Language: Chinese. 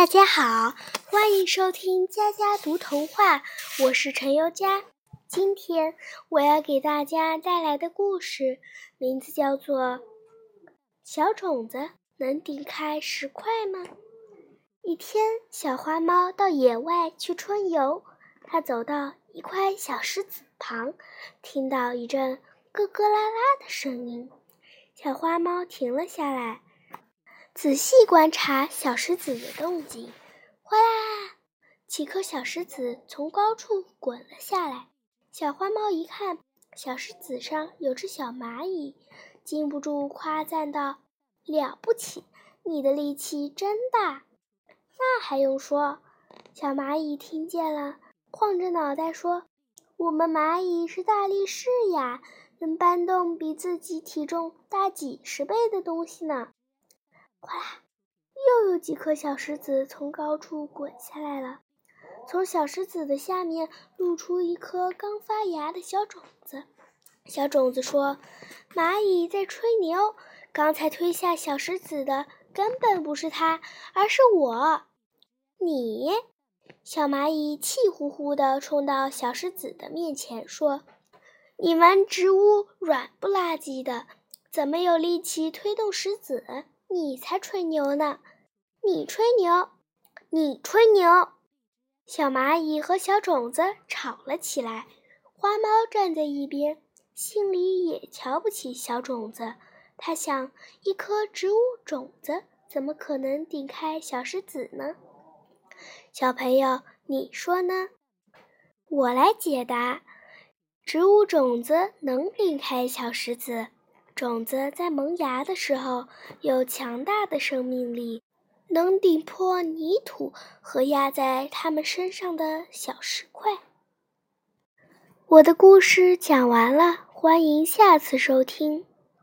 大家好，欢迎收听佳佳读童话，我是陈优佳。今天我要给大家带来的故事名字叫做《小种子能顶开石块吗》。一天，小花猫到野外去春游，它走到一块小石子旁，听到一阵咯咯啦啦的声音，小花猫停了下来。仔细观察小石子的动静，哗啦，几颗小石子从高处滚了下来。小花猫一看，小石子上有只小蚂蚁，禁不住夸赞道：“了不起，你的力气真大！”那还用说？小蚂蚁听见了，晃着脑袋说：“我们蚂蚁是大力士呀，能搬动比自己体重大几十倍的东西呢。”哗啦，又有几颗小石子从高处滚下来了。从小石子的下面露出一颗刚发芽的小种子。小种子说：“蚂蚁在吹牛，刚才推下小石子的根本不是它，而是我。”你，小蚂蚁气呼呼地冲到小石子的面前说：“你们植物软不拉几的，怎么有力气推动石子？”你才吹牛呢！你吹牛，你吹牛！小蚂蚁和小种子吵了起来。花猫站在一边，心里也瞧不起小种子。他想，一颗植物种子怎么可能顶开小石子呢？小朋友，你说呢？我来解答：植物种子能顶开小石子。种子在萌芽的时候有强大的生命力，能顶破泥土和压在它们身上的小石块。我的故事讲完了，欢迎下次收听。